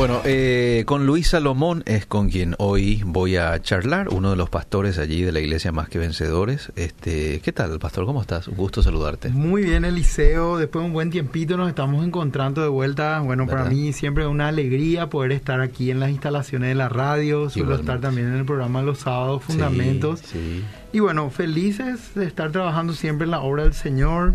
Bueno, eh, con Luis Salomón es con quien hoy voy a charlar, uno de los pastores allí de la iglesia Más que Vencedores. Este, ¿Qué tal, pastor? ¿Cómo estás? Un gusto saludarte. Muy bien, Eliseo. Después de un buen tiempito nos estamos encontrando de vuelta. Bueno, para mí siempre es una alegría poder estar aquí en las instalaciones de la radio. Suelo estar también en el programa Los Sábados Fundamentos. Sí, Y bueno, felices de estar trabajando siempre en la obra del Señor.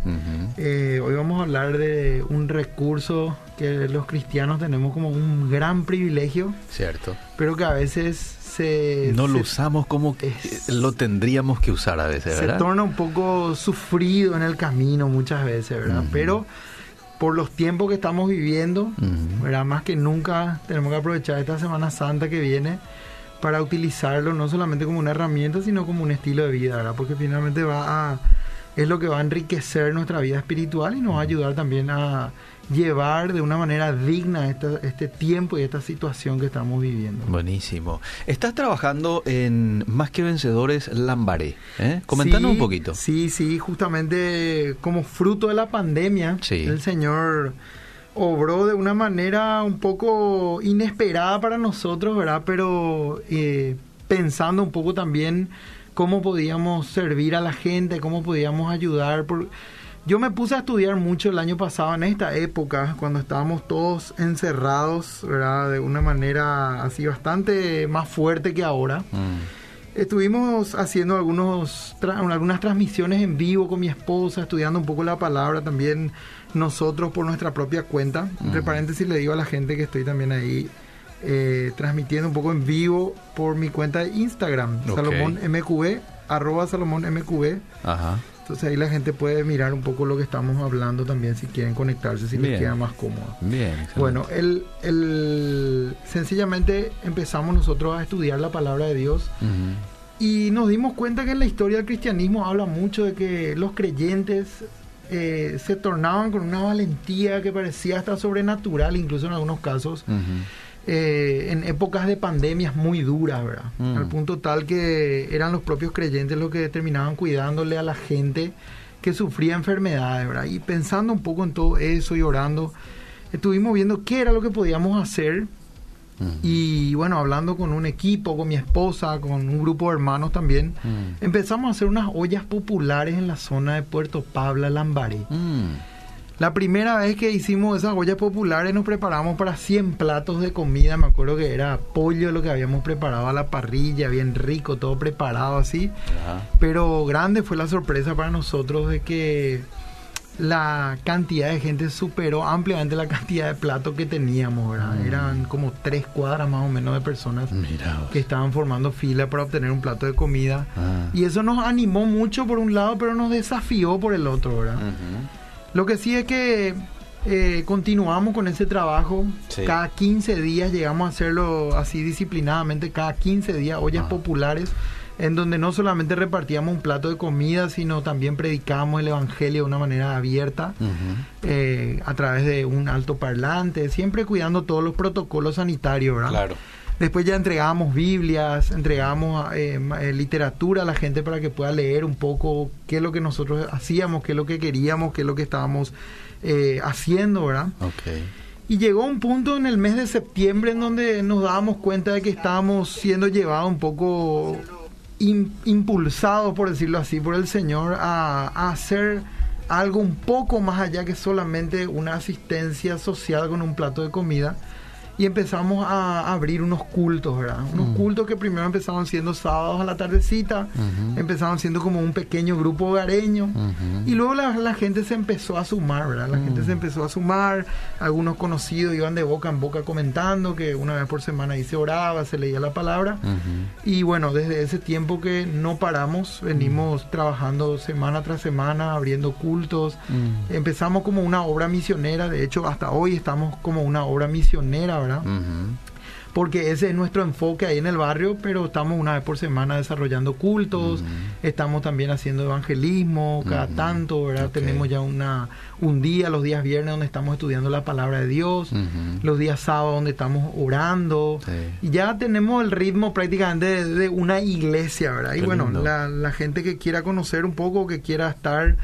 Eh, hoy vamos a hablar de un recurso que los cristianos tenemos como un gran privilegio. Cierto. Pero que a veces se... No lo usamos como que lo tendríamos que usar a veces, ¿verdad? Se torna un poco sufrido en el camino muchas veces, ¿verdad? Pero por los tiempos que estamos viviendo, ¿verdad? Más que nunca tenemos que aprovechar esta Semana Santa que viene para utilizarlo no solamente como una herramienta, sino como un estilo de vida, ¿verdad? Porque finalmente va a... es lo que va a enriquecer nuestra vida espiritual y nos va a ayudar también a llevar de una manera digna este tiempo y esta situación que estamos viviendo. Buenísimo. Estás trabajando en Más que Vencedores Lambaré. ¿eh? Comentanos un poquito. Sí, sí, justamente como fruto de la pandemia, el Señor obró de una manera un poco inesperada para nosotros, ¿verdad? Pero eh, pensando un poco también cómo podíamos servir a la gente, cómo podíamos ayudar. Por, yo me puse a estudiar mucho el año pasado, en esta época, cuando estábamos todos encerrados, ¿verdad? De una manera así bastante más fuerte que ahora. Mm. Estuvimos haciendo algunos algunas transmisiones en vivo con mi esposa, estudiando un poco la palabra también nosotros por nuestra propia cuenta. Entre mm. paréntesis le digo a la gente que estoy también ahí eh, transmitiendo un poco en vivo por mi cuenta de Instagram, Salomón MQB, arroba Salomón MQB. Ajá. Entonces ahí la gente puede mirar un poco lo que estamos hablando también si quieren conectarse, si les queda más cómodo. Bien. Bueno, el, el, sencillamente empezamos nosotros a estudiar la palabra de Dios y nos dimos cuenta que en la historia del cristianismo habla mucho de que los creyentes eh, se tornaban con una valentía que parecía hasta sobrenatural, incluso en algunos casos. Eh, en épocas de pandemias muy duras, ¿verdad? Mm. Al punto tal que eran los propios creyentes los que terminaban cuidándole a la gente que sufría enfermedades, ¿verdad? Y pensando un poco en todo eso y orando, estuvimos viendo qué era lo que podíamos hacer. Y bueno, hablando con un equipo, con mi esposa, con un grupo de hermanos también, empezamos a hacer unas ollas populares en la zona de Puerto Pabla, Lambaré. La primera vez que hicimos esas ollas populares nos preparamos para 100 platos de comida. Me acuerdo que era pollo lo que habíamos preparado a la parrilla, bien rico, todo preparado así. Pero grande fue la sorpresa para nosotros de que la cantidad de gente superó ampliamente la cantidad de platos que teníamos, mm. Eran como tres cuadras más o menos de personas que estaban formando fila para obtener un plato de comida. Ah. Y eso nos animó mucho por un lado, pero nos desafió por el otro, ¿verdad? Lo que sí es que eh, continuamos con ese trabajo. Cada 15 días llegamos a hacerlo así disciplinadamente, cada 15 días, ollas populares, en donde no solamente repartíamos un plato de comida, sino también predicábamos el Evangelio de una manera abierta, eh, a través de un alto parlante, siempre cuidando todos los protocolos sanitarios, ¿verdad? Claro. Después ya entregábamos Biblias, entregábamos eh, eh, literatura a la gente para que pueda leer un poco qué es lo que nosotros hacíamos, qué es lo que queríamos, qué es lo que estábamos eh, haciendo, ¿verdad? Okay. Y llegó un punto en el mes de septiembre en donde nos dábamos cuenta de que estábamos siendo llevados un poco impulsados, por decirlo así, por el Señor a, a hacer algo un poco más allá que solamente una asistencia social con un plato de comida y empezamos a abrir unos cultos, ¿verdad? Unos mm. cultos que primero empezaban siendo sábados a la tardecita, empezaban siendo como un pequeño grupo hogareño, y luego la, gente se empezó a sumar, ¿verdad? La gente se mm. empezó a sumar, algunos conocidos iban de boca en boca comentando que una vez por semana ahí se oraba, se leía la palabra, y bueno, desde ese tiempo que no paramos, venimos mm. trabajando semana tras semana, abriendo cultos, empezamos como una obra misionera, de hecho hasta hoy estamos como una obra misionera, porque ese es nuestro enfoque ahí en el barrio, pero estamos una vez por semana desarrollando cultos, estamos también haciendo evangelismo cada tanto, ¿verdad? Tenemos ya una un día, los días viernes donde estamos estudiando la palabra de Dios, los días sábados donde estamos orando, y ya tenemos el ritmo prácticamente de, una iglesia, ¿verdad? y bueno, la, la gente que quiera conocer un poco, que quiera estar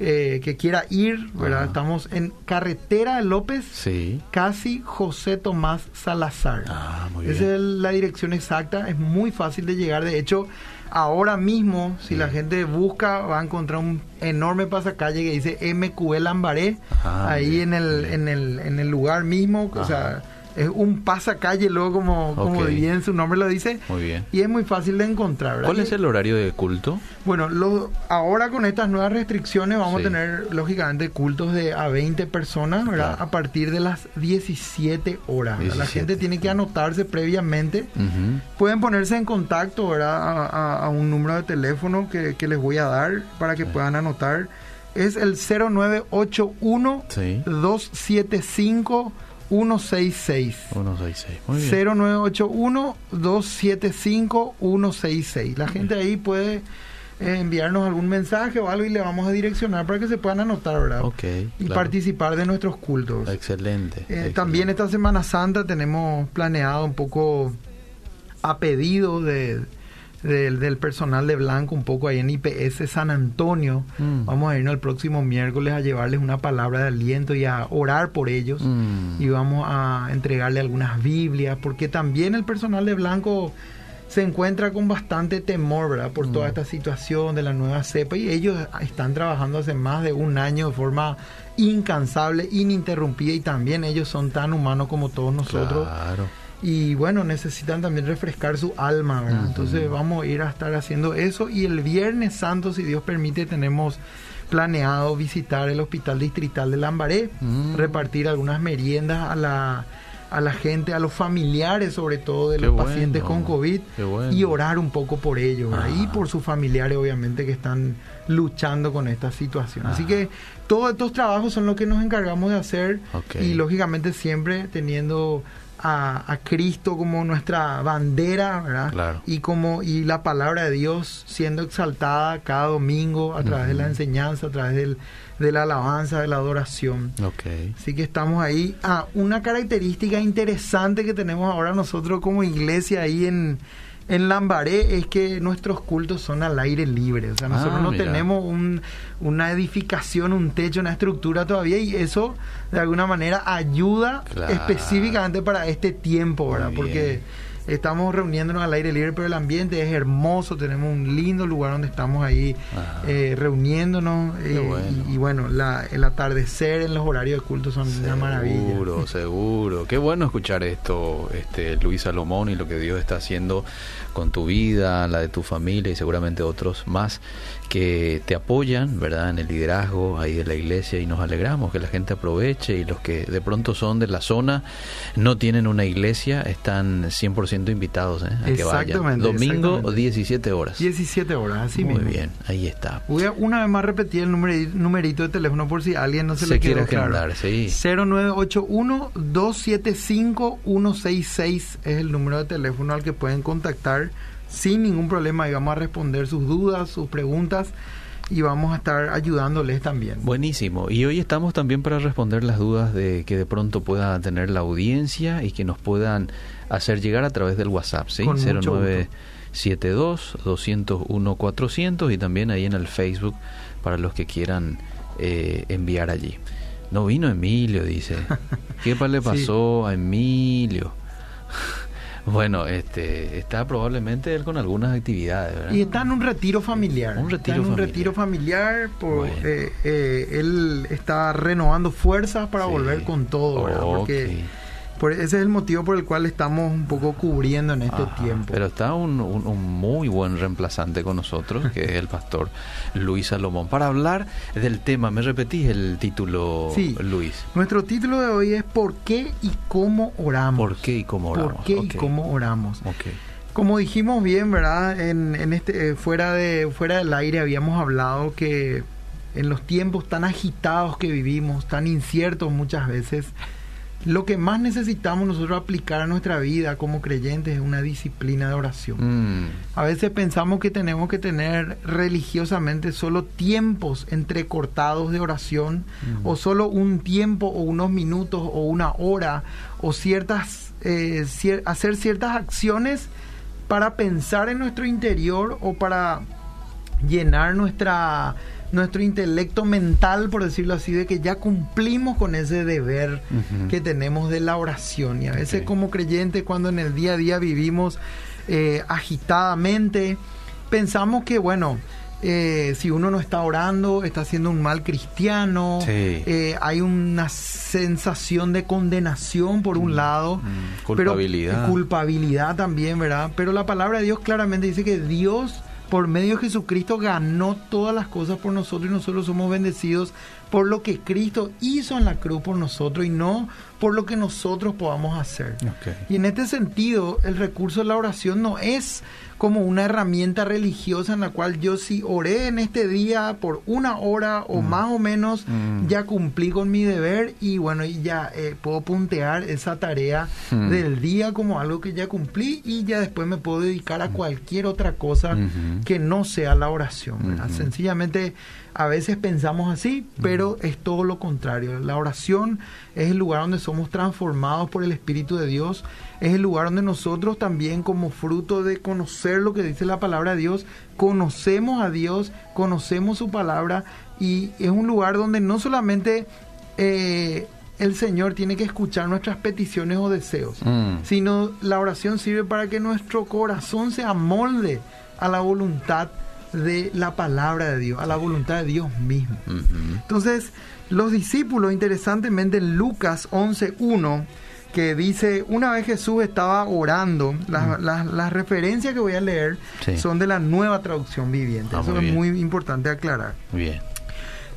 eh, que quiera ir, ¿verdad? Estamos en Carretera López, sí. casi José Tomás Salazar. Ah, muy Esa es la dirección exacta, es muy fácil de llegar. De hecho, ahora mismo, si la gente busca, va a encontrar un enorme pasacalle que dice MQL Lambaré, ah, ahí en el, en el, en el lugar mismo, o sea es un pasacalle, luego como, como bien su nombre lo dice. Muy bien. Y es muy fácil de encontrar. ¿Cuál es el horario de culto? Bueno, lo, ahora con estas nuevas restricciones vamos a tener lógicamente cultos de a 20 personas, ¿verdad? A partir de las 17 horas. La gente tiene que anotarse previamente. Pueden ponerse en contacto, ¿verdad? A, un número de teléfono que, les voy a dar para que puedan anotar. Es el 0981 275 166. 166. Muy bien. 0981 275 166. La gente ahí puede eh, enviarnos algún mensaje o algo y le vamos a direccionar para que se puedan anotar, ¿verdad? Ok. Y participar de nuestros cultos. Excelente, eh, excelente. También esta Semana Santa tenemos planeado un poco a pedido de del, personal de Blanco, un poco ahí en IPS San Antonio. Mm. Vamos a irnos el próximo miércoles a llevarles una palabra de aliento y a orar por ellos. Mm. Y vamos a entregarle algunas Biblias, porque también el personal de Blanco se encuentra con bastante temor, ¿verdad? Por toda mm. esta situación de la nueva cepa y ellos están trabajando hace más de un año de forma incansable, ininterrumpida y también ellos son tan humanos como todos nosotros. Claro y bueno, necesitan también refrescar su alma, ¿verdad? Entonces vamos a ir a estar haciendo eso y el Viernes Santo, si Dios permite, tenemos planeado visitar el Hospital Distrital de Lambaré, mm. repartir algunas meriendas a la a la gente, a los familiares sobre todo de los pacientes con COVID y orar un poco por ellos y por sus familiares obviamente que están luchando con esta situación. Así que todos estos trabajos son los que nos encargamos de hacer y lógicamente siempre teniendo a, Cristo como nuestra bandera, ¿verdad? Y como y la palabra de Dios siendo exaltada cada domingo a través de la enseñanza, a través del, de la alabanza, de la adoración. Okay. Así que estamos ahí. Ah, una característica interesante que tenemos ahora nosotros como iglesia ahí en en Lambaré es que nuestros cultos son al aire libre. O sea, nosotros ah, no tenemos un, una edificación, un techo, una estructura todavía y eso de alguna manera ayuda específicamente para este tiempo, ¿verdad? Porque estamos reuniéndonos al aire libre, pero el ambiente es hermoso, tenemos un lindo lugar donde estamos ahí eh, reuniéndonos eh, Y, bueno, el atardecer en los horarios de culto son una maravilla. Seguro, seguro. Qué bueno escuchar esto, este Luis Salomón y lo que Dios está haciendo con tu vida, la de tu familia y seguramente otros más que te apoyan, ¿verdad? En el liderazgo ahí de la iglesia y nos alegramos que la gente aproveche y los que de pronto son de la zona no tienen una iglesia están 100% invitados ¿eh? a que vayan. Domingo o 17 horas. 17 horas, así Muy bien, ahí está. Voy a una vez más repetir el numerito de teléfono por si alguien no se, le quiere agendar, sí. 0981 275 166 es el número de teléfono al que pueden contactar sin ningún problema y vamos a responder sus dudas, sus preguntas y vamos a estar ayudándoles también. Buenísimo. Y hoy estamos también para responder las dudas de que de pronto pueda tener la audiencia y que nos puedan hacer llegar a través del WhatsApp, ¿sí? 0972 201 400 y también ahí en el Facebook para los que quieran eh, enviar allí. No vino Emilio, dice. ¿Qué le pasó a Emilio? Bueno, este, está probablemente él con algunas actividades, ¿verdad? Y está en un retiro familiar. Un retiro está en un retiro familiar. Por, eh, eh, él está renovando fuerzas para volver con todo, ¿verdad? Porque ese es el motivo por el cual estamos un poco cubriendo en este tiempo. Pero está un, muy buen reemplazante con nosotros, que es el pastor Luis Salomón. Para hablar del tema, ¿me repetís el título, sí. Luis? Nuestro título de hoy es ¿Por qué y cómo oramos? ¿Por qué y cómo oramos? ¿Por qué y cómo oramos? Okay. Como dijimos bien, ¿verdad? En, en este, eh, fuera, de, fuera del aire habíamos hablado que en los tiempos tan agitados que vivimos, tan inciertos muchas veces, lo que más necesitamos nosotros aplicar a nuestra vida como creyentes es una disciplina de oración. Mm. A veces pensamos que tenemos que tener religiosamente solo tiempos entrecortados de oración mm. o solo un tiempo o unos minutos o una hora o ciertas eh, hacer ciertas acciones para pensar en nuestro interior o para llenar nuestra nuestro intelecto mental, por decirlo así, de que ya cumplimos con ese deber que tenemos de la oración. Y a veces como creyentes, cuando en el día a día vivimos eh, agitadamente, pensamos que, bueno, eh, si uno no está orando, está siendo un mal cristiano, eh, hay una sensación de condenación por un mm, lado, mm, culpabilidad. culpabilidad también, ¿verdad? Pero la palabra de Dios claramente dice que Dios por medio de Jesucristo ganó todas las cosas por nosotros y nosotros somos bendecidos por lo que Cristo hizo en la cruz por nosotros y no por lo que nosotros podamos hacer. Y en este sentido, el recurso de la oración no es como una herramienta religiosa en la cual yo si oré en este día por una hora o mm. más o menos, mm. ya cumplí con mi deber y bueno, y ya eh, puedo puntear esa tarea mm. del día como algo que ya cumplí y ya después me puedo dedicar a cualquier otra cosa que no sea la oración. Sencillamente a veces pensamos así, pero es todo lo contrario. La oración es el lugar donde somos transformados por el Espíritu de Dios, es el lugar donde nosotros también como fruto de conocer lo que dice la palabra de Dios, conocemos a Dios, conocemos su palabra y es un lugar donde no solamente... Eh, el Señor tiene que escuchar nuestras peticiones o deseos, mm. sino la oración sirve para que nuestro corazón se amolde a la voluntad de la palabra de Dios, a la voluntad de Dios mismo. Entonces, los discípulos, interesantemente, en Lucas 11.1, que dice, una vez Jesús estaba orando, las, referencias que voy a leer son de la nueva traducción viviente. Ah, Eso es muy importante aclarar. Bien.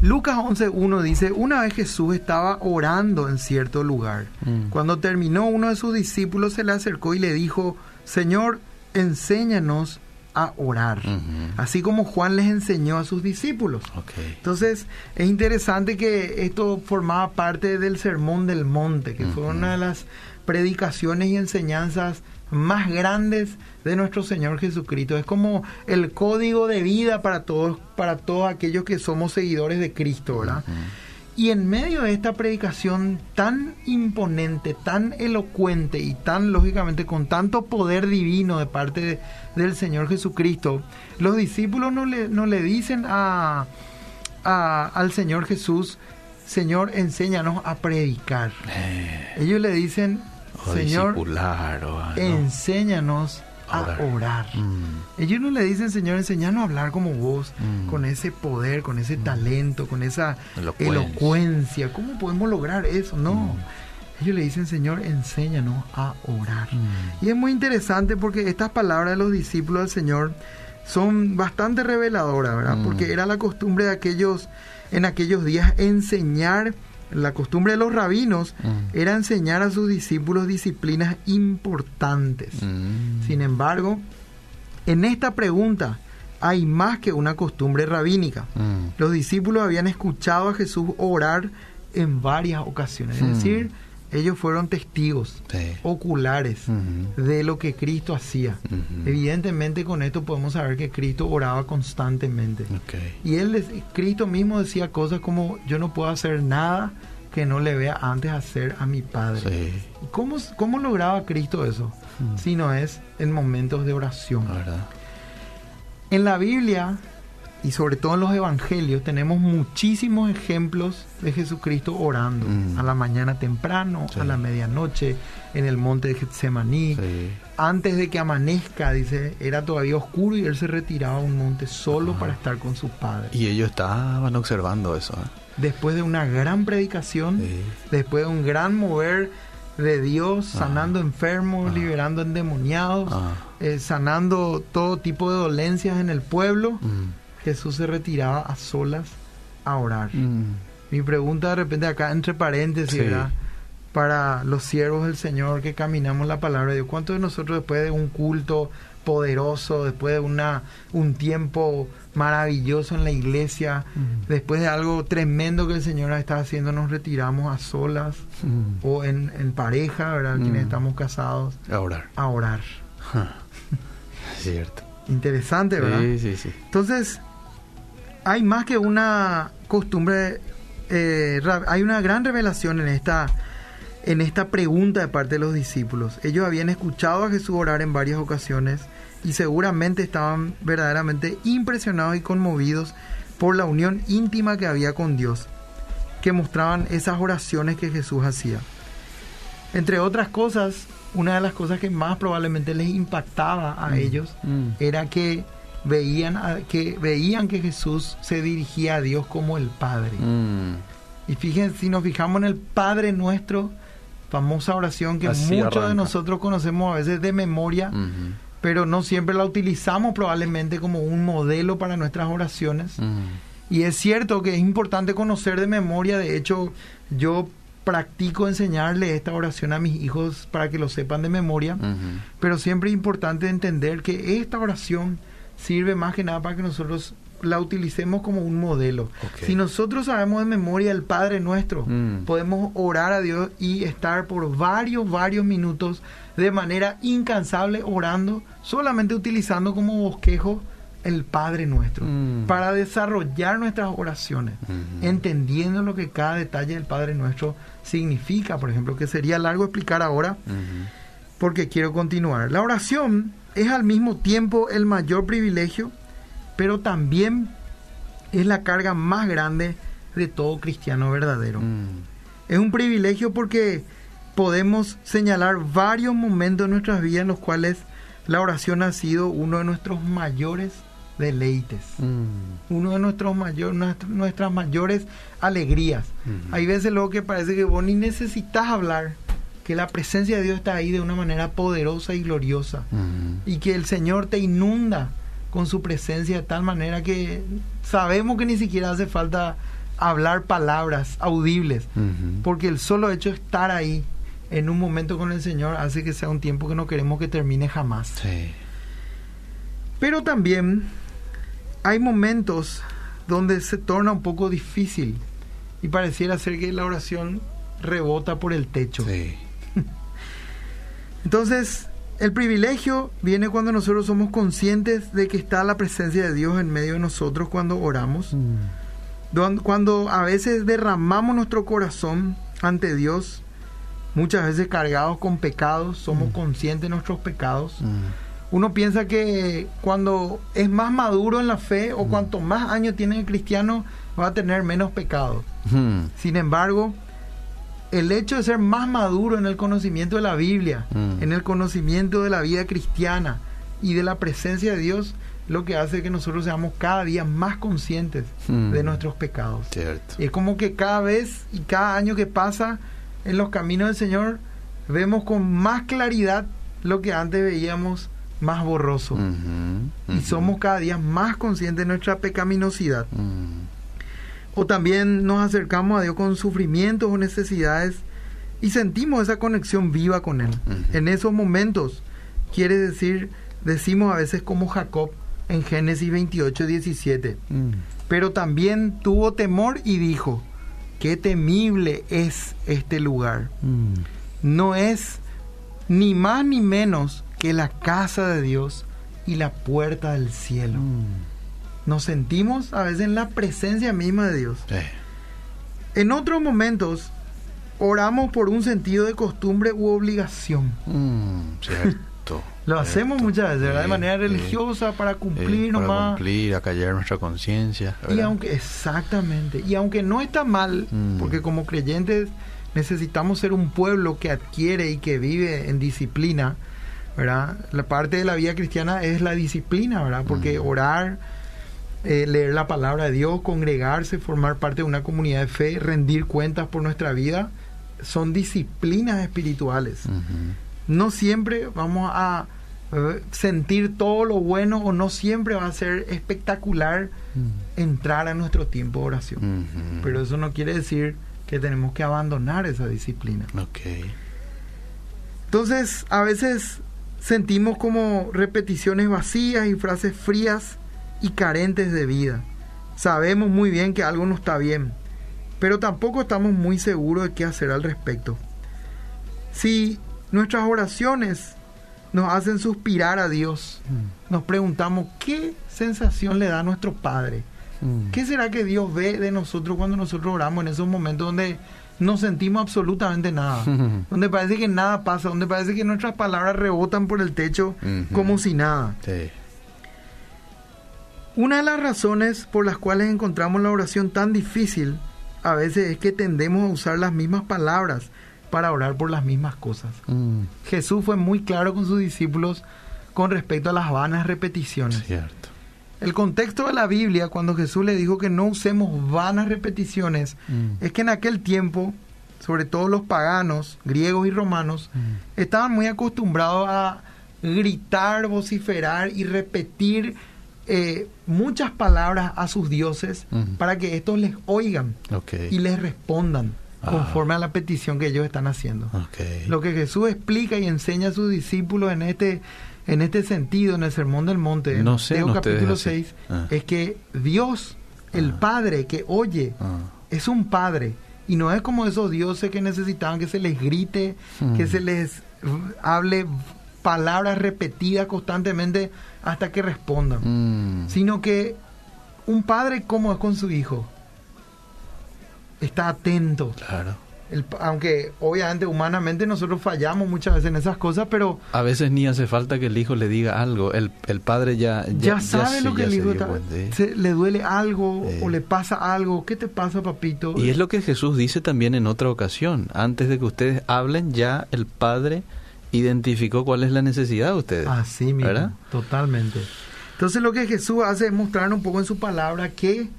Lucas 11.1 dice, una vez Jesús estaba orando en cierto lugar. Mm. Cuando terminó, uno de sus discípulos se le acercó y le dijo, Señor, enséñanos a orar, así como Juan les enseñó a sus discípulos. Entonces, es interesante que esto formaba parte del Sermón del Monte, que fue una de las predicaciones y enseñanzas más grandes de nuestro Señor Jesucristo. Es como el código de vida para todos, para todos aquellos que somos seguidores de Cristo, ¿verdad? Y en medio de esta predicación tan imponente, tan elocuente y tan lógicamente con tanto poder divino de parte del Señor Jesucristo, los discípulos no le, no le dicen a, al Señor Jesús, Señor, enséñanos a predicar. Eh. Ellos le dicen, Señor, enséñanos a orar. Mm. Ellos no le dicen, Señor, enseñanos a hablar como vos, mm. con ese poder, con ese mm. talento, con esa elocuencia. ¿Cómo podemos lograr eso? No. Ellos le dicen, Señor, enséñanos a orar. Y es muy interesante porque estas palabras de los discípulos del Señor son bastante reveladoras, ¿verdad? Porque era la costumbre de aquellos, en aquellos días, enseñar la costumbre de los rabinos mm. era enseñar a sus discípulos disciplinas importantes. Mm. Sin embargo, en esta pregunta hay más que una costumbre rabínica. Mm. Los discípulos habían escuchado a Jesús orar en varias ocasiones. Es decir, ellos fueron testigos oculares de lo que Cristo hacía. Evidentemente con esto podemos saber que Cristo oraba constantemente. Y él, Cristo mismo decía cosas como, yo no puedo hacer nada que no le vea antes hacer a mi Padre. ¿Cómo, ¿Cómo, lograba Cristo eso? Si no es en momentos de oración. En la Biblia y sobre todo en los evangelios tenemos muchísimos ejemplos de Jesucristo orando mm. a la mañana temprano, a la medianoche, en el monte de Getsemaní. Antes de que amanezca, dice, era todavía oscuro y él se retiraba a un monte solo para estar con su padre. Y ellos estaban observando eso. ¿eh? Después de una gran predicación, después de un gran mover de Dios, sanando enfermos, liberando endemoniados, eh, sanando todo tipo de dolencias en el pueblo. Mm. Jesús se retiraba a solas a orar. Mm. Mi pregunta de repente acá entre paréntesis, Para los siervos del Señor que caminamos la palabra de Dios, ¿cuántos de nosotros después de un culto poderoso, después de una, un tiempo maravilloso en la iglesia, mm. después de algo tremendo que el Señor está haciendo, nos retiramos a solas mm. o en, pareja, ¿verdad? Quienes estamos casados. A orar. A orar. Cierto. Interesante, ¿verdad? Sí, sí, sí. Entonces, hay más que una costumbre, eh, hay una gran revelación en esta, en esta pregunta de parte de los discípulos. Ellos habían escuchado a Jesús orar en varias ocasiones y seguramente estaban verdaderamente impresionados y conmovidos por la unión íntima que había con Dios, que mostraban esas oraciones que Jesús hacía. Entre otras cosas, una de las cosas que más probablemente les impactaba a mm. ellos mm. era que veían, que veían que Jesús se dirigía a Dios como el Padre. Mm. Y fíjense, si nos fijamos en el Padre nuestro, famosa oración que muchos de nosotros conocemos a veces de memoria, pero no siempre la utilizamos probablemente como un modelo para nuestras oraciones. Y es cierto que es importante conocer de memoria, de hecho yo practico enseñarle esta oración a mis hijos para que lo sepan de memoria, pero siempre es importante entender que esta oración sirve más que nada para que nosotros la utilicemos como un modelo. Si nosotros sabemos de memoria el Padre nuestro, mm. podemos orar a Dios y estar por varios, varios minutos de manera incansable orando, solamente utilizando como bosquejo el Padre nuestro, mm. para desarrollar nuestras oraciones, entendiendo lo que cada detalle del Padre nuestro significa, por ejemplo, que sería largo explicar ahora, porque quiero continuar. La oración es al mismo tiempo el mayor privilegio, pero también es la carga más grande de todo cristiano verdadero. Mm. Es un privilegio porque podemos señalar varios momentos en nuestras vidas en los cuales la oración ha sido uno de nuestros mayores deleites, mm. uno de nuestros mayores, nuestras mayores alegrías. Mm. Hay veces luego que parece que vos ni necesitas hablar, que la presencia de Dios está ahí de una manera poderosa y gloriosa. Y que el Señor te inunda con su presencia de tal manera que sabemos que ni siquiera hace falta hablar palabras audibles, porque el solo hecho de estar ahí en un momento con el Señor hace que sea un tiempo que no queremos que termine jamás. Pero también hay momentos donde se torna un poco difícil y pareciera ser que la oración rebota por el techo. Entonces, el privilegio viene cuando nosotros somos conscientes de que está la presencia de Dios en medio de nosotros cuando oramos. Mm. Cuando a veces derramamos nuestro corazón ante Dios, muchas veces cargados con pecados, somos mm. conscientes de nuestros pecados. Mm. Uno piensa que cuando es más maduro en la fe o cuanto más años tiene el cristiano, va a tener menos pecados. Sin embargo, el hecho de ser más maduro en el conocimiento de la Biblia, mm. en el conocimiento de la vida cristiana y de la presencia de Dios, lo que hace que nosotros seamos cada día más conscientes mm. de nuestros pecados. Y es como que cada vez y cada año que pasa en los caminos del Señor, vemos con más claridad lo que antes veíamos más borroso. Y somos cada día más conscientes de nuestra pecaminosidad. Mm o también nos acercamos a Dios con sufrimientos o necesidades y sentimos esa conexión viva con Él. En esos momentos, quiere decir, decimos a veces como Jacob en Génesis 28, 17, mm. pero también tuvo temor y dijo, qué temible es este lugar. Mm. No es ni más ni menos que la casa de Dios y la puerta del cielo. Nos sentimos a veces en la presencia misma de Dios. En otros momentos oramos por un sentido de costumbre u obligación. Mm, cierto. Lo hacemos muchas veces, ¿verdad? de manera religiosa, para cumplir para nomás. cumplir, acallar nuestra conciencia. Y aunque, exactamente, y aunque no está mal, mm. porque como creyentes necesitamos ser un pueblo que adquiere y que vive en disciplina, ¿verdad? La parte de la vida cristiana es la disciplina, ¿verdad? Porque mm. orar eh, leer la palabra de Dios, congregarse, formar parte de una comunidad de fe, rendir cuentas por nuestra vida, son disciplinas espirituales. No siempre vamos a eh, sentir todo lo bueno o no siempre va a ser espectacular mm. entrar a nuestro tiempo de oración. Pero eso no quiere decir que tenemos que abandonar esa disciplina. Entonces, a veces sentimos como repeticiones vacías y frases frías y carentes de vida. Sabemos muy bien que algo no está bien, pero tampoco estamos muy seguros de qué hacer al respecto. Si nuestras oraciones nos hacen suspirar a Dios, mm. nos preguntamos qué sensación le da a nuestro Padre. Mm. ¿Qué será que Dios ve de nosotros cuando nosotros oramos en esos momentos donde no sentimos absolutamente nada? donde parece que nada pasa, donde parece que nuestras palabras rebotan por el techo como si nada. Una de las razones por las cuales encontramos la oración tan difícil a veces es que tendemos a usar las mismas palabras para orar por las mismas cosas. Mm. Jesús fue muy claro con sus discípulos con respecto a las vanas repeticiones. Cierto. El contexto de la Biblia, cuando Jesús le dijo que no usemos vanas repeticiones, mm. es que en aquel tiempo, sobre todo los paganos, griegos y romanos, mm. estaban muy acostumbrados a gritar, vociferar y repetir eh, muchas palabras a sus dioses para que estos les oigan y les respondan ah. conforme a la petición que ellos están haciendo. Lo que Jesús explica y enseña a sus discípulos en este en este sentido, en el Sermón del Monte, no sé, capítulo 6, ah. es que Dios, el ah. Padre que oye, es un Padre. Y no es como esos dioses que necesitaban que se les grite, que hmm. se les hable palabras repetidas constantemente hasta que respondan, mm. sino que un padre como es con su hijo, está atento. Claro. aunque obviamente humanamente nosotros fallamos muchas veces en esas cosas, pero... A veces ni hace falta que el hijo le diga algo, el, el padre ya... Ya, sabe lo que el hijo está, le duele algo o le pasa algo, ¿qué te pasa papito? Y es lo que Jesús dice también en otra ocasión, antes de que ustedes hablen ya el padre identificó cuál es la necesidad de ustedes. Así mismo, ¿verdad? totalmente. Entonces lo que Jesús hace es mostrar un poco en su palabra que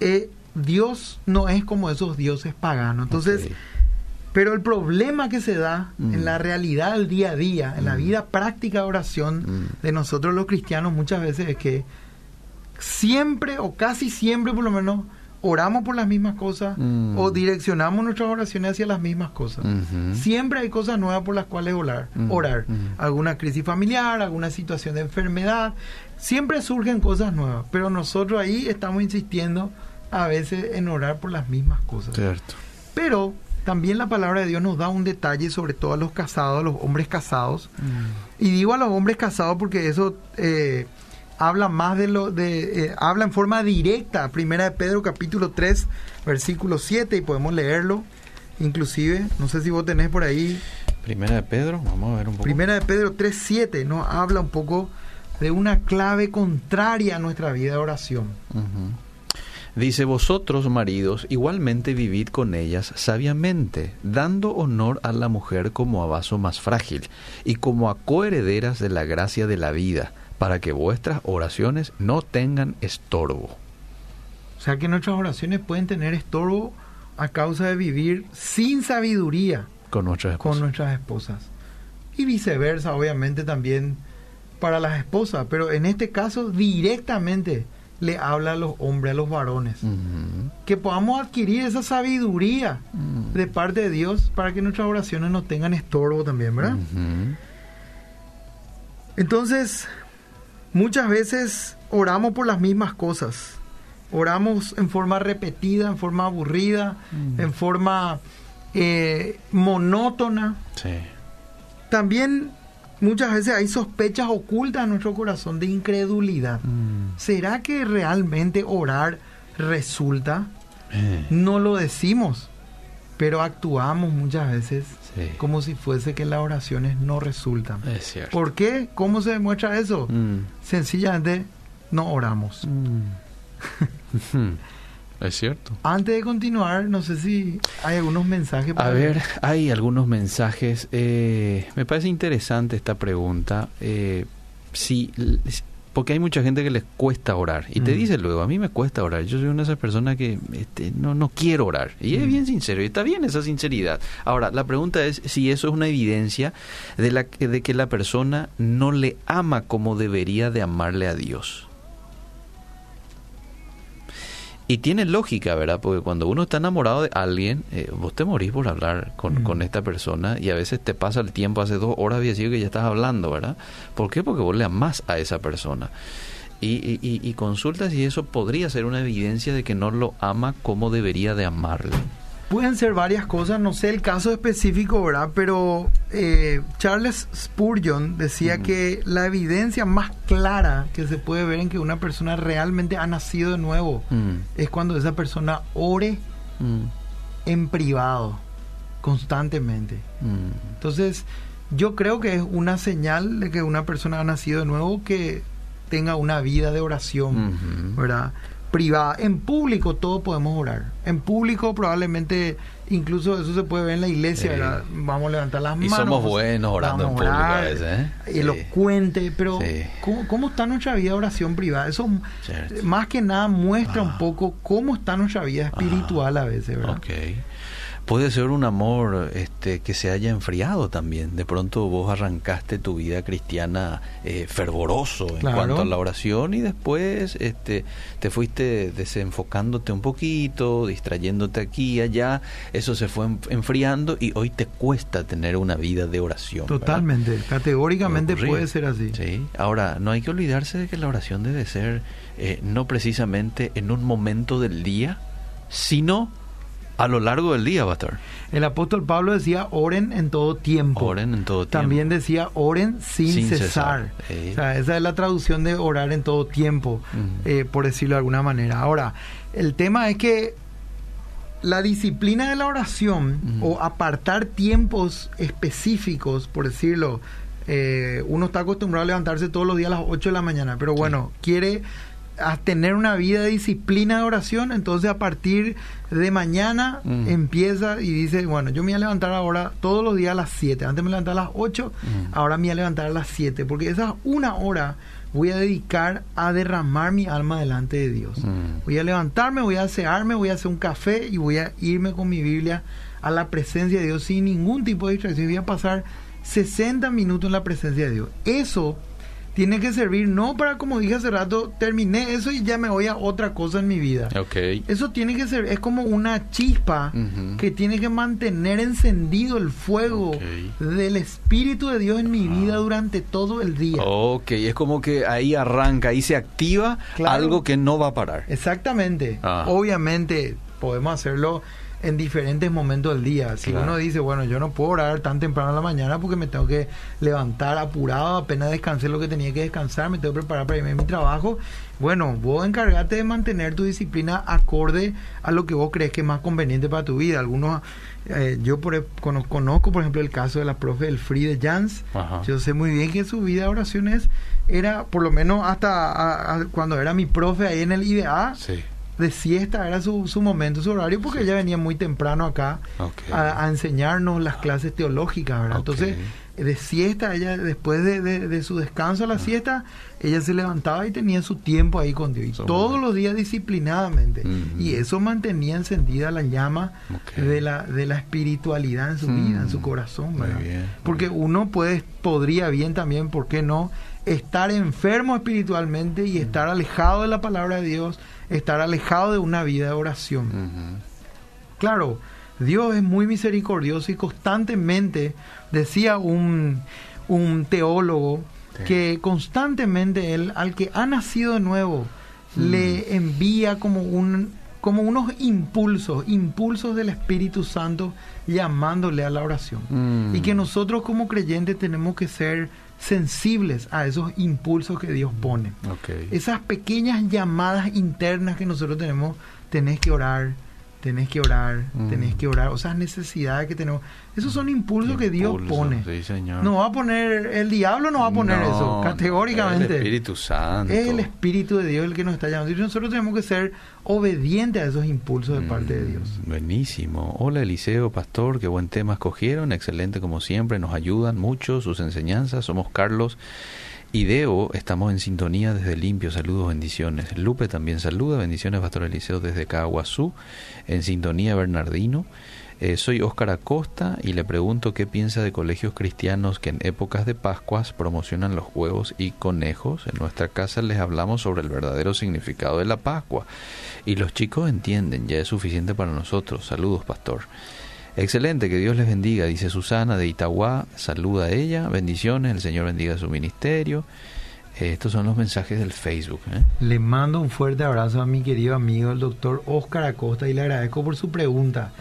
eh, Dios no es como esos dioses paganos. Entonces, pero el problema que se da en mm. la realidad del día a día, en la mm. vida práctica de oración mm. de nosotros los cristianos muchas veces es que siempre o casi siempre por lo menos oramos por las mismas cosas mm. o direccionamos nuestras oraciones hacia las mismas cosas. Siempre hay cosas nuevas por las cuales orar. Mm. orar. Mm. Alguna crisis familiar, alguna situación de enfermedad. Siempre surgen cosas nuevas, pero nosotros ahí estamos insistiendo a veces en orar por las mismas cosas. Cierto. Pero también la palabra de Dios nos da un detalle sobre todo a los casados, a los hombres casados. Y digo a los hombres casados porque eso... Eh, habla más de lo de eh, habla en forma directa. Primera de Pedro capítulo 3 versículo 7 y podemos leerlo. Inclusive no sé si vos tenés por ahí. Primera de Pedro vamos a ver un poco. Primera de Pedro 3 7 nos habla un poco de una clave contraria a nuestra vida de oración. Dice, vosotros maridos igualmente vivid con ellas sabiamente, dando honor a la mujer como a vaso más frágil y como a coherederas de la gracia de la vida, para que vuestras oraciones no tengan estorbo. O sea que nuestras oraciones pueden tener estorbo a causa de vivir sin sabiduría con nuestras esposas. Con nuestras esposas. Y viceversa, obviamente también para las esposas, pero en este caso directamente le habla a los hombres, a los varones. Que podamos adquirir esa sabiduría mm. de parte de Dios para que nuestras oraciones no tengan estorbo también, ¿verdad? Entonces, Muchas veces oramos por las mismas cosas. Oramos en forma repetida, en forma aburrida, mm. en forma eh, monótona. También muchas veces hay sospechas ocultas en nuestro corazón de incredulidad. Mm. ¿Será que realmente orar resulta? Eh. No lo decimos, pero actuamos muchas veces como si fuese que las oraciones no resultan. Es cierto. ¿Por qué? ¿Cómo se demuestra eso? Mm. Sencillamente no oramos. Mm. es cierto. Antes de continuar, no sé si hay algunos mensajes. Para A ver, hay algunos mensajes. Eh, me parece interesante esta pregunta. Eh, si porque hay mucha gente que les cuesta orar y te mm. dice luego, a mí me cuesta orar, yo soy una de esas personas que este, no, no quiero orar. Y es mm. bien sincero y está bien esa sinceridad. Ahora, la pregunta es si eso es una evidencia de, la, de que la persona no le ama como debería de amarle a Dios. Y tiene lógica, ¿verdad? Porque cuando uno está enamorado de alguien, eh, vos te morís por hablar con, con, esta persona y a veces te pasa el tiempo, hace dos horas había sido que ya estás hablando, ¿verdad? ¿Por qué? Porque vos le amás a esa persona. Y, y, y, y consulta si eso podría ser una evidencia de que no lo ama como debería de amarle. Pueden ser varias cosas, no sé el caso específico, ¿verdad? Pero eh, Charles Spurgeon decía que la evidencia más clara que se puede ver en que una persona realmente ha nacido de nuevo mm. es cuando esa persona ore mm. en privado, constantemente. Mm. Entonces, yo creo que es una señal de que una persona ha nacido de nuevo que tenga una vida de oración, ¿verdad? Privada. En público todos podemos orar. En público probablemente incluso eso se puede ver en la iglesia, ¿verdad? Vamos a levantar las manos. Y somos buenos orando en público a veces, ¿eh? Elocuente, pero ¿cómo, está nuestra vida de oración privada? Eso más que nada muestra un ah. poco cómo está nuestra vida espiritual a veces, ¿verdad? Okay puede ser un amor este, que se haya enfriado también. De pronto vos arrancaste tu vida cristiana eh, fervoroso en cuanto a la oración y después este, te fuiste desenfocándote un poquito, distrayéndote aquí y allá. Eso se fue enfriando y hoy te cuesta tener una vida de oración. Totalmente, categóricamente puede ser así. Sí, ahora no hay que olvidarse de que la oración debe ser eh, no precisamente en un momento del día, sino a lo largo del día va a estar. El apóstol Pablo decía oren en todo tiempo. Oren en todo tiempo. También decía oren sin, cesar. esa es la traducción de orar en todo tiempo, eh, por decirlo de alguna manera. Ahora, el tema es que la disciplina de la oración o apartar tiempos específicos, por decirlo, eh, uno está acostumbrado a levantarse todos los días a las 8 de la mañana, pero bueno, quiere a tener una vida de disciplina de oración, entonces a partir de mañana mm. empieza y dice, bueno, yo me voy a levantar ahora todos los días a las 7, antes me levantaba a las 8, mm. ahora me voy a levantar a las 7, porque esa una hora voy a dedicar a derramar mi alma delante de Dios. Mm. Voy a levantarme, voy a asearme, voy a hacer un café y voy a irme con mi Biblia a la presencia de Dios sin ningún tipo de distracción. Voy a pasar 60 minutos en la presencia de Dios. Eso tiene que servir no para, como dije hace rato, terminé eso y ya me voy a otra cosa en mi vida. Okay. Eso tiene que ser, es como una chispa que tiene que mantener encendido el fuego del Espíritu de Dios en mi vida ah. durante todo el día. Ok, es como que ahí arranca, ahí se activa algo que no va a parar. Exactamente. Ah. Obviamente podemos hacerlo en diferentes momentos del día. Si uno dice, bueno, yo no puedo orar tan temprano en la mañana porque me tengo que levantar apurado, apenas descansé lo que tenía que descansar, me tengo que preparar para irme a mi trabajo. Bueno, vos encargate de mantener tu disciplina acorde a lo que vos crees que es más conveniente para tu vida. Algunos, eh, yo por, conozco, por ejemplo, el caso de la profe del Free de Jans. Yo sé muy bien que su vida de oraciones era, por lo menos hasta cuando era mi profe ahí en el IDA, sí de siesta era su, su momento, su horario, porque ella venía muy temprano acá a, enseñarnos las clases teológicas, ¿verdad? Entonces, de siesta, ella después de, de, su descanso a la ah. siesta, ella se levantaba y tenía su tiempo ahí con Dios. Y todos los días disciplinadamente. Y eso mantenía encendida la llama de, la, de la espiritualidad en su vida, en su corazón, ¿verdad? Porque uno puede, podría bien también, ¿por qué no? Estar enfermo espiritualmente y estar alejado de la palabra de Dios estar alejado de una vida de oración. Claro, Dios es muy misericordioso y constantemente, decía un, un teólogo, que constantemente él, al que ha nacido de nuevo, mm. le envía como un como unos impulsos, impulsos del Espíritu Santo llamándole a la oración. Y que mm. nosotros como creyentes tenemos que ser sensibles a esos impulsos que Dios pone. Esas pequeñas llamadas internas que nosotros tenemos, tenés que orar, tenés que orar, tenés mm. que orar, o esas necesidades que tenemos. Esos son impulsos que Dios pone. No va a poner, el diablo no va a poner eso, categóricamente. el Espíritu Santo. Es el Espíritu de Dios el que nos está llamando. Y nosotros tenemos que ser obedientes a esos impulsos de parte de Dios. Mm, buenísimo. Hola Eliseo, pastor, qué buen tema escogieron. Excelente como siempre, nos ayudan mucho sus enseñanzas. Somos Carlos y Deo, estamos en sintonía desde Limpio, saludos, bendiciones. Lupe también saluda, bendiciones, Pastor Eliseo desde Caguazú, en sintonía Bernardino. Eh, soy Óscar Acosta y le pregunto qué piensa de colegios cristianos que en épocas de Pascuas promocionan los huevos y conejos. En nuestra casa les hablamos sobre el verdadero significado de la Pascua y los chicos entienden, ya es suficiente para nosotros. Saludos, Pastor. Excelente, que Dios les bendiga, dice Susana de Itagua, saluda a ella, bendiciones, el Señor bendiga su ministerio. Eh, estos son los mensajes del Facebook. ¿eh? Le mando un fuerte abrazo a mi querido amigo, el doctor Oscar Acosta, y le agradezco por su pregunta.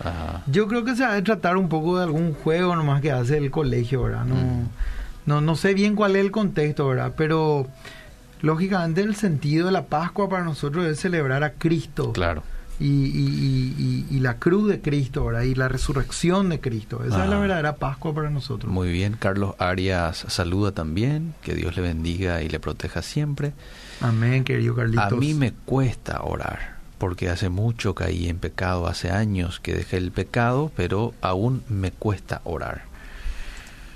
Yo creo que se va a tratar un poco de algún juego nomás que hace el colegio, ¿verdad? No, mm. no, no sé bien cuál es el contexto, ¿verdad? Pero lógicamente el sentido de la Pascua para nosotros es celebrar a Cristo. Claro y, la cruz de Cristo, ¿verdad? Y la resurrección de Cristo. Esa es la ah. verdadera Pascua para nosotros. Muy bien, Carlos Arias saluda también, que Dios le bendiga y le proteja siempre. Amén, querido Carlitos. A mí me cuesta orar, porque hace mucho caí en pecado, hace años que dejé el pecado, pero aún me cuesta orar.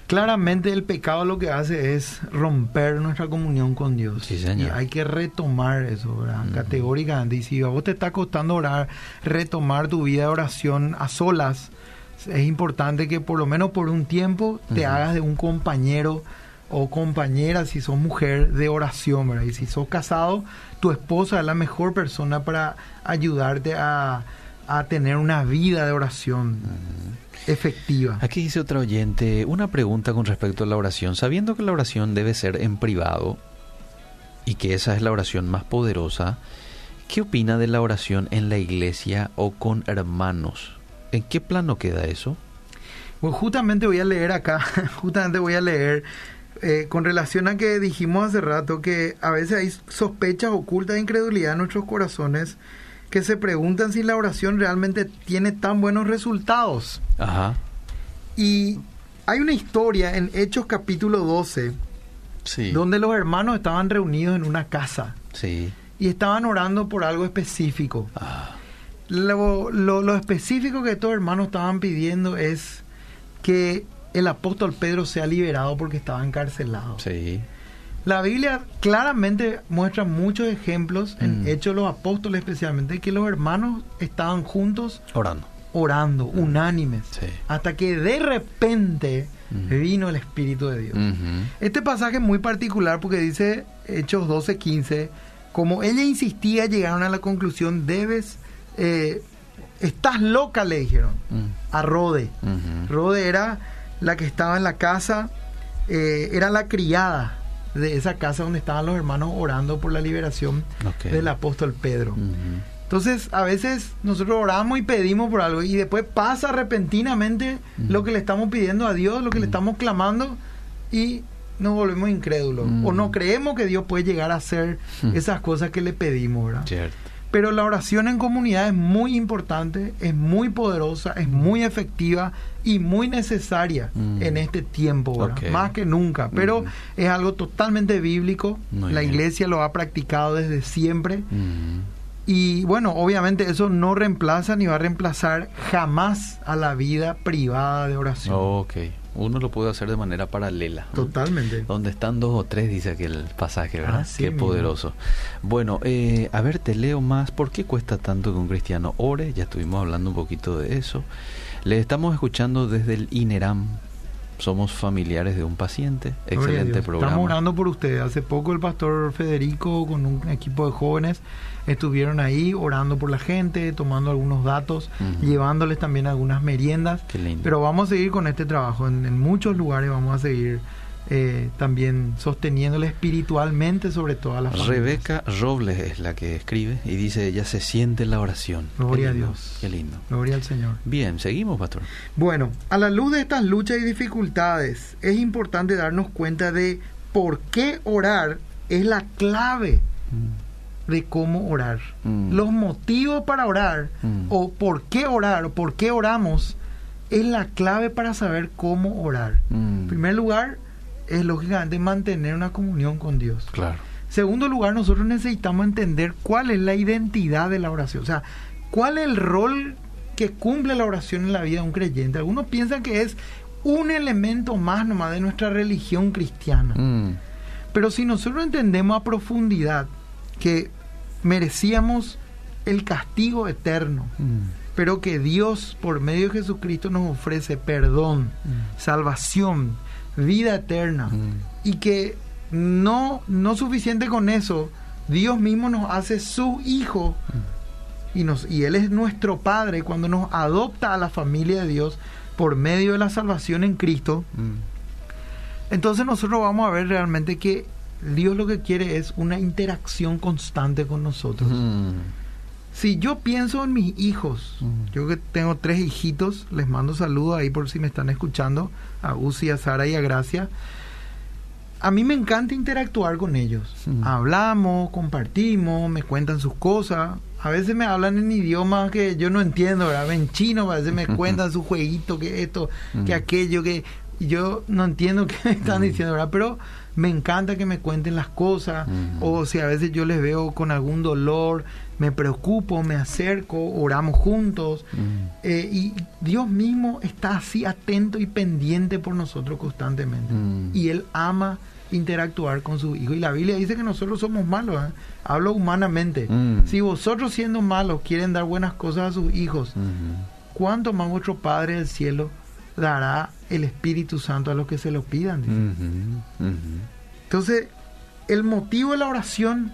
Claramente el pecado lo que hace es romper nuestra comunión con Dios. Y hay que retomar eso, ¿verdad? Categóricamente. Y si a vos te está costando orar, retomar tu vida de oración a solas, es importante que por lo menos por un tiempo te hagas de un compañero o compañera, si sos mujer, de oración, ¿verdad? Y si sos casado, tu esposa es la mejor persona para ayudarte a, tener una vida de oración efectiva. Aquí dice otro oyente, una pregunta con respecto a la oración. Sabiendo que la oración debe ser en privado y que esa es la oración más poderosa, ¿qué opina de la oración en la iglesia o con hermanos? ¿En qué plano queda eso? Pues justamente voy a leer acá, justamente voy a leer eh, con relación a que dijimos hace rato que a veces hay sospechas ocultas de incredulidad en nuestros corazones que se preguntan si la oración realmente tiene tan buenos resultados. Ajá. Y hay una historia en Hechos capítulo 12, sí. donde los hermanos estaban reunidos en una casa. Sí. Y estaban orando por algo específico. Ah. Lo, lo, específico que estos hermanos estaban pidiendo es que el apóstol Pedro sea liberado porque estaba encarcelado. Sí. La Biblia claramente muestra muchos ejemplos, en mm. Hechos los Apóstoles especialmente, que los hermanos estaban juntos orando, orando, mm. unánimes, hasta que de repente mm. vino el Espíritu de Dios. Este pasaje es muy particular porque dice Hechos 12:15, como ella insistía, llegaron a la conclusión, debes, eh, estás loca, le dijeron a Rode. Rode era la que estaba en la casa, eh, era la criada de esa casa donde estaban los hermanos orando por la liberación del apóstol Pedro. Entonces, a veces nosotros oramos y pedimos por algo y después pasa repentinamente lo que le estamos pidiendo a Dios, lo que le estamos clamando y nos volvemos incrédulos o no creemos que Dios puede llegar a hacer esas cosas que le pedimos, ¿verdad? Pero la oración en comunidad es muy importante, es muy poderosa, es muy efectiva y muy necesaria mm. en este tiempo, más que nunca. Pero mm. es algo totalmente bíblico, la iglesia lo ha practicado desde siempre. Mm. Y bueno, obviamente eso no reemplaza ni va a reemplazar jamás a la vida privada de oración. Uno lo puede hacer de manera paralela. Totalmente. Donde están dos o tres, dice aquel pasaje, ¿verdad? Qué poderoso. Bueno, eh, a ver, te leo más. ¿Por qué cuesta tanto que un cristiano ore? Ya estuvimos hablando un poquito de eso. Le estamos escuchando desde el INERAM. Somos familiares de un paciente. Excelente programa. Estamos orando por ustedes. Hace poco el pastor Federico con un equipo de jóvenes estuvieron ahí orando por la gente, tomando algunos datos, llevándoles también algunas meriendas. Pero vamos a seguir con este trabajo. En, muchos lugares vamos a seguir eh, también sosteniéndole espiritualmente sobre todas las Rebeca Robles es la que escribe y dice, ya se siente la oración. Gloria a Dios. Qué lindo. Gloria al Señor. Bien, seguimos, pastor. Bueno, a la luz de estas luchas y dificultades, es importante darnos cuenta de por qué orar es la clave. Mm de cómo orar. Mm. Los motivos para orar mm. o por qué orar o por qué oramos es la clave para saber cómo orar. Mm. En primer lugar, es lógicamente mantener una comunión con Dios. Claro. Segundo lugar, nosotros necesitamos entender cuál es la identidad de la oración. O sea, cuál es el rol que cumple la oración en la vida de un creyente. Algunos piensan que es un elemento más nomás de nuestra religión cristiana. Pero si nosotros entendemos a profundidad que merecíamos el castigo eterno, mm. pero que Dios por medio de Jesucristo nos ofrece perdón, mm. salvación, vida eterna mm. y que no no suficiente con eso, Dios mismo nos hace su hijo y nos y él es nuestro padre cuando nos adopta a la familia de Dios por medio de la salvación en Cristo. Entonces nosotros vamos a ver realmente que Dios lo que quiere es una interacción constante con nosotros. Mm. Si yo pienso en mis hijos, yo que tengo tres hijitos, les mando saludos ahí por si me están escuchando, a Uzi, a Sara y a Gracia. A mí me encanta interactuar con ellos. Hablamos, compartimos, me cuentan sus cosas. a veces me hablan en idiomas que yo no entiendo, ¿verdad? En chino, a veces me cuentan su jueguito, que esto, que aquello, que yo no entiendo qué me están diciendo, ¿verdad? Pero me encanta que me cuenten las cosas, o si a veces yo les veo con algún dolor, me preocupo, me acerco, oramos juntos, eh, y Dios mismo está así atento y pendiente por nosotros constantemente, y Él ama interactuar con su hijo. Y la Biblia dice que nosotros somos malos, ¿eh? hablo humanamente. Si vosotros siendo malos quieren dar buenas cosas a sus hijos, ¿cuánto más vuestro Padre del cielo dará el Espíritu Santo a los que se lo pidan. Entonces, el motivo de la oración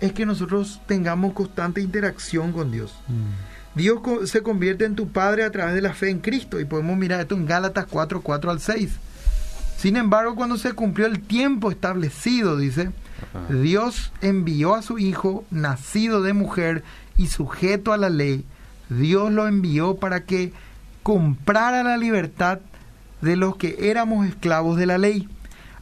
es que nosotros tengamos constante interacción con Dios. Mm. Dios se convierte en tu Padre a través de la fe en Cristo y podemos mirar esto en Gálatas 4, 4 al 6. Sin embargo, cuando se cumplió el tiempo establecido, dice, Dios envió a su Hijo, nacido de mujer y sujeto a la ley, Dios lo envió para que comprara la libertad de los que éramos esclavos de la ley,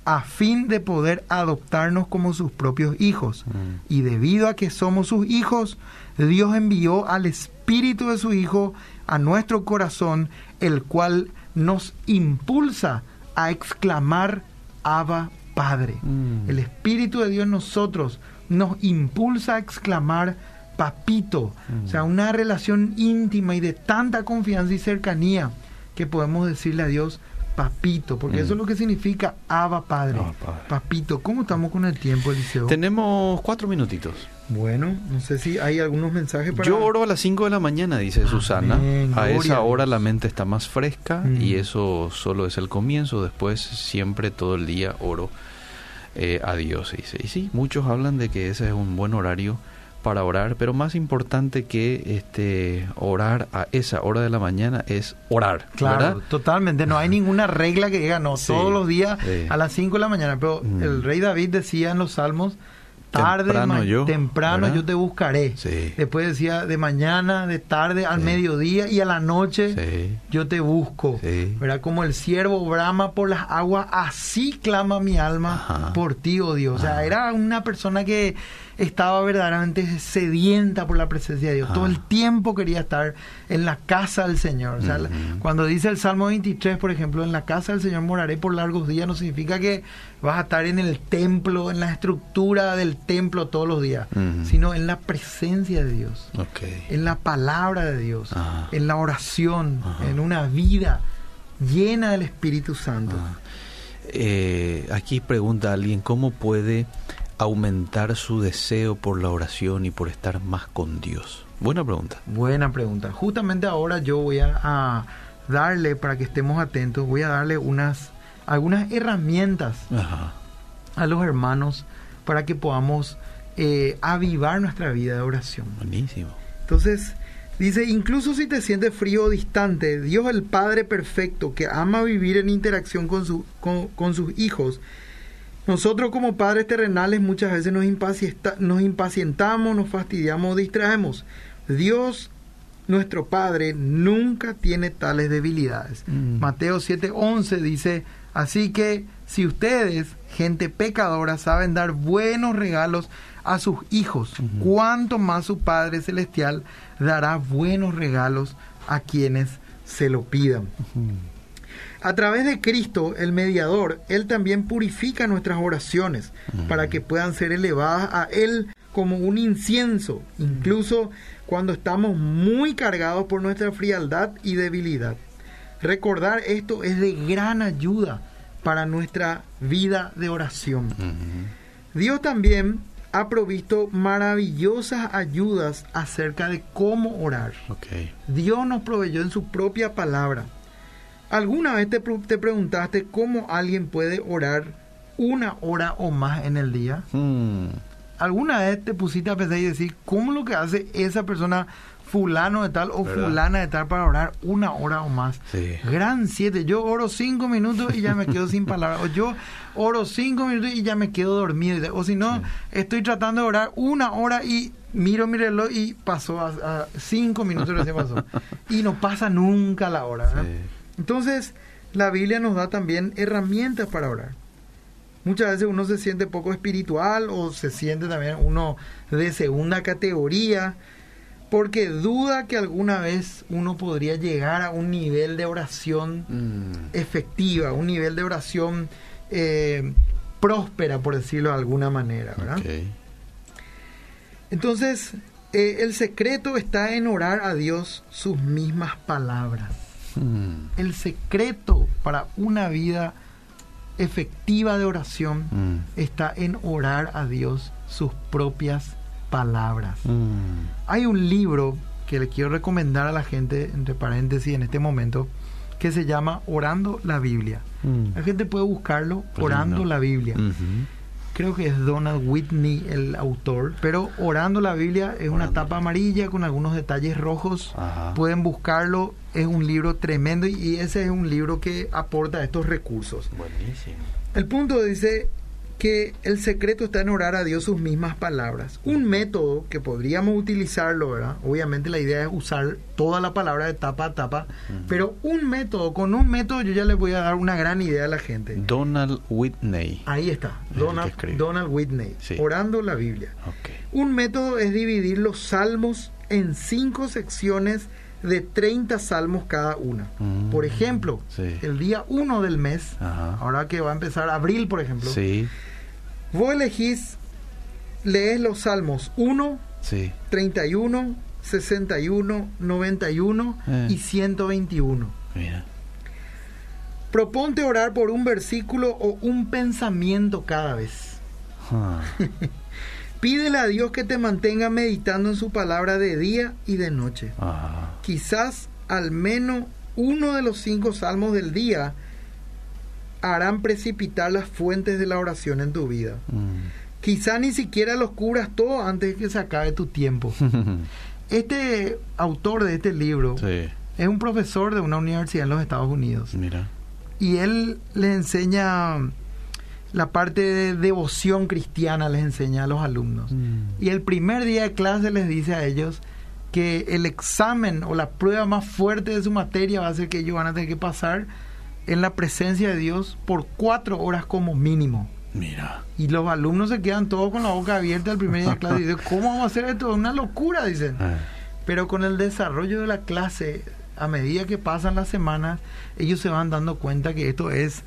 a fin de poder adoptarnos como sus propios hijos. Mm. Y debido a que somos sus hijos, Dios envió al Espíritu de su Hijo a nuestro corazón, el cual nos impulsa a exclamar, Abba Padre. Mm. El Espíritu de Dios en nosotros nos impulsa a exclamar, papito, o sea, una relación íntima y de tanta confianza y cercanía que podemos decirle a Dios, papito, porque eso es lo que significa Abba Padre. Papito, ¿cómo estamos con el tiempo, Eliseo? Tenemos cuatro minutitos. Bueno, no sé si hay algunos mensajes para... Yo oro a las cinco de la mañana, dice Susana. A esa hora la mente está más fresca y mm. eso solo es el comienzo. Después siempre todo el día oro eh, a Dios, dice. Y sí, muchos hablan de que ese es un buen horario para orar, pero más importante que este orar a esa hora de la mañana es orar. Claro, totalmente. No hay ninguna regla que diga no, todos los días a las 5 de la mañana. Pero mm. el rey David decía en los salmos, tarde, temprano, yo, temprano yo te buscaré. Después decía de mañana, de tarde, al mediodía y a la noche yo te busco. ¿Verdad? Como el siervo brama por las aguas, así clama mi alma por ti, oh Dios. O sea, era una persona que estaba verdaderamente sedienta por la presencia de Dios. Todo el ah. tiempo quería estar en la casa del Señor. O sea, cuando dice el Salmo 23, por ejemplo, en la casa del Señor moraré por largos días, no significa que vas a estar en el templo, en la estructura del templo todos los días, sino en la presencia de Dios, en la palabra de Dios, ah. en la oración, en una vida llena del Espíritu Santo. Ah. Eh, aquí pregunta alguien, ¿cómo puede aumentar su deseo por la oración y por estar más con Dios? Buena pregunta. Buena pregunta. Justamente ahora yo voy a, darle, para que estemos atentos, voy a darle unas algunas herramientas a los hermanos para que podamos eh, avivar nuestra vida de oración. Buenísimo. Entonces, dice, incluso si te sientes frío o distante, Dios el Padre perfecto que ama vivir en interacción con, su, con sus hijos, nosotros como padres terrenales muchas veces nos, nos impacientamos, nos fastidiamos, distraemos. Dios, nuestro Padre, nunca tiene tales debilidades. Mm. Mateo 7:11 dice, así que si ustedes, gente pecadora, saben dar buenos regalos a sus hijos, cuánto más su Padre Celestial dará buenos regalos a quienes se lo pidan. A través de Cristo, el mediador, Él también purifica nuestras oraciones para que puedan ser elevadas a Él como un incienso, incluso cuando estamos muy cargados por nuestra frialdad y debilidad. Recordar esto es de gran ayuda para nuestra vida de oración. Dios también ha provisto maravillosas ayudas acerca de cómo orar. Dios nos proveyó en su propia palabra ¿Alguna vez te, te, preguntaste cómo alguien puede orar una hora o más en el día? Hmm. ¿Alguna vez te pusiste a pensar y decir cómo lo que hace esa persona fulano de tal o fulana de tal para orar una hora o más? Gran siete. Yo oro cinco minutos y ya me quedo sin palabras. O yo oro cinco minutos y ya me quedo dormido. O si no, estoy tratando de orar una hora y miro mi reloj y pasó a, cinco minutos recién pasó. y no pasa nunca la hora. Entonces, la Biblia nos da también herramientas para orar. Muchas veces uno se siente poco espiritual o se siente también uno de segunda categoría porque duda que alguna vez uno podría llegar a un nivel de oración mm. efectiva, un nivel de oración eh, próspera, por decirlo de alguna manera, ¿verdad? Entonces, eh, el secreto está en orar a Dios sus mismas palabras. Hmm. El secreto para una vida efectiva de oración hmm. está en orar a Dios sus propias palabras. Hmm. Hay un libro que le quiero recomendar a la gente, entre paréntesis, en este momento, que se llama Orando la Biblia. La gente puede buscarlo, Orando la Biblia creo que es Donald Whitney el autor, pero Orando la Biblia es una tapa amarilla con algunos detalles rojos. Pueden buscarlo, es un libro tremendo y ese es un libro que aporta estos recursos. Buenísimo. El punto dice, que el secreto está en orar a Dios sus mismas palabras. Un método que podríamos utilizarlo, ¿verdad? Obviamente la idea es usar toda la palabra de tapa a tapa, pero un método, con un método yo ya les voy a dar una gran idea a la gente. Donald Whitney. Ahí está, Donald, Donald Whitney, orando la Biblia. Un método es dividir los salmos en cinco secciones de 30 salmos cada una. Mm. Por ejemplo, el día 1 del mes, ahora que va a empezar abril, por ejemplo, sí. vos elegís, lees los salmos 1, 31, 61, 91 y 121. Mira. Proponte orar por un versículo o un pensamiento cada vez. Ah. Pídele a Dios que te mantenga meditando en su palabra de día y de noche. Quizás al menos uno de los cinco salmos del día harán precipitar las fuentes de la oración en tu vida. Mm. Quizás ni siquiera los cubras todo antes de que se acabe tu tiempo. este autor de este libro es un profesor de una universidad en los Estados Unidos. Mira. Y él le enseña la parte de devoción cristiana les enseña a los alumnos. Mm. Y el primer día de clase les dice a ellos que el examen o la prueba más fuerte de su materia va a ser que ellos van a tener que pasar en la presencia de Dios por cuatro horas como mínimo. Mira. Y los alumnos se quedan todos con la boca abierta el primer día de clase y dicen, ¿cómo vamos a hacer esto? Es una locura, dicen. Ah. Pero con el desarrollo de la clase, a medida que pasan las semanas, ellos se van dando cuenta que esto es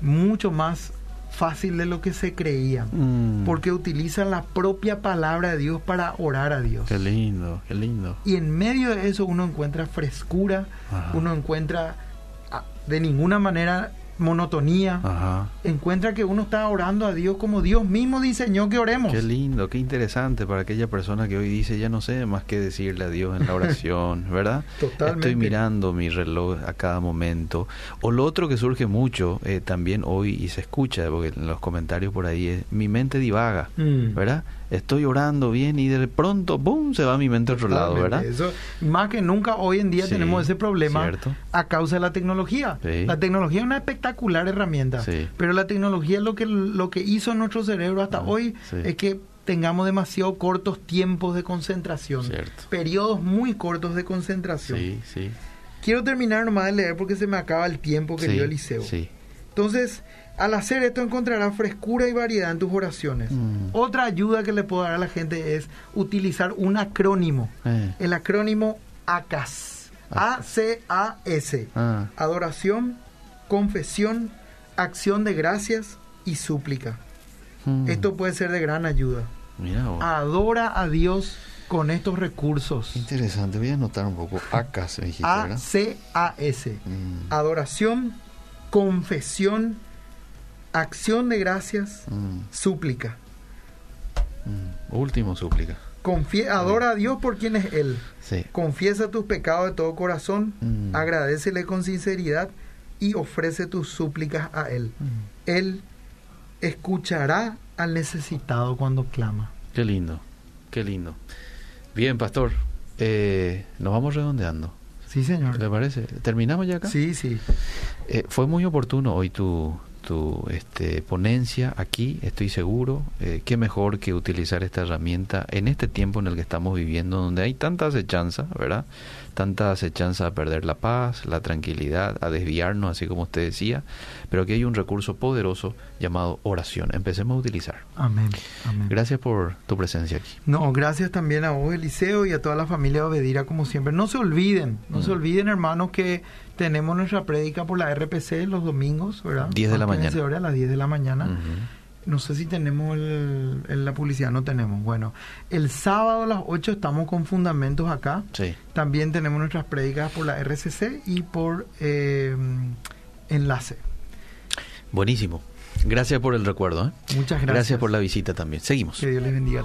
mucho más fácil de lo que se creía, mm. porque utilizan la propia palabra de Dios para orar a Dios. Qué lindo, qué lindo. Y en medio de eso uno encuentra frescura, uno encuentra ah, de ninguna manera monotonía, encuentra que uno está orando a Dios como Dios mismo diseñó que oremos. Qué lindo, qué interesante para aquella persona que hoy dice, ya no sé más qué decirle a Dios en la oración, ¿verdad? Totalmente. Estoy mirando mi reloj a cada momento. O lo otro que surge mucho eh, también hoy y se escucha, porque en los comentarios por ahí es, mi mente divaga, mm. ¿verdad? Estoy orando bien y de pronto, ¡boom!, se va mi mente a otro lado, ¿verdad? Eso, más que nunca hoy en día tenemos ese problema a causa de la tecnología. La tecnología es una espectacular herramienta, pero la tecnología lo que, lo que hizo nuestro cerebro hasta ah, hoy es que tengamos demasiado cortos tiempos de concentración, periodos muy cortos de concentración. Quiero terminar nomás de leer porque se me acaba el tiempo, querido Eliseo. Entonces, al hacer esto encontrarás frescura y variedad en tus oraciones. Mm. Otra ayuda que le puedo dar a la gente es utilizar un acrónimo. Eh. El acrónimo ACAS. A-C-A-S. Ah. Adoración, confesión, acción de gracias y súplica. Mm. Esto puede ser de gran ayuda. Adora a Dios con estos recursos. Interesante, voy a anotar un poco. ACAS, A-C-A-S. Mm. Adoración, confesión, acción de gracias, mm. súplica. Mm. Último súplica. adora a Dios por quien es Él. Confiesa tus pecados de todo corazón, mm. agradecele con sinceridad y ofrece tus súplicas a Él. Él escuchará al necesitado cuando clama. Qué lindo, qué lindo. Bien, pastor, eh, nos vamos redondeando. Sí, señor. ¿Le parece? ¿Terminamos ya acá? Sí, sí. Eh, fue muy oportuno hoy tu, tu este, ponencia aquí, estoy seguro. Eh, qué mejor que utilizar esta herramienta en este tiempo en el que estamos viviendo, donde hay tanta acechanza, ¿verdad? Tanta acechanza a perder la paz, la tranquilidad, a desviarnos, así como usted decía, pero aquí hay un recurso poderoso llamado oración. Empecemos a utilizar. Amén. Gracias por tu presencia aquí. No, gracias también a vos, Eliseo, y a toda la familia Obedira, como siempre. No se olviden, no se olviden, hermanos, que tenemos nuestra prédica por la RPC los domingos, ¿verdad? 10 de la mañana. a las 10 de la mañana. No sé si tenemos el, la publicidad, no tenemos. Bueno, el sábado a las 8 estamos con fundamentos acá. Sí. También tenemos nuestras prédicas por la RCC y por eh, enlace. Buenísimo. Gracias por el recuerdo. ¿eh? Muchas gracias. Gracias por la visita también. Seguimos. Que Dios les bendiga.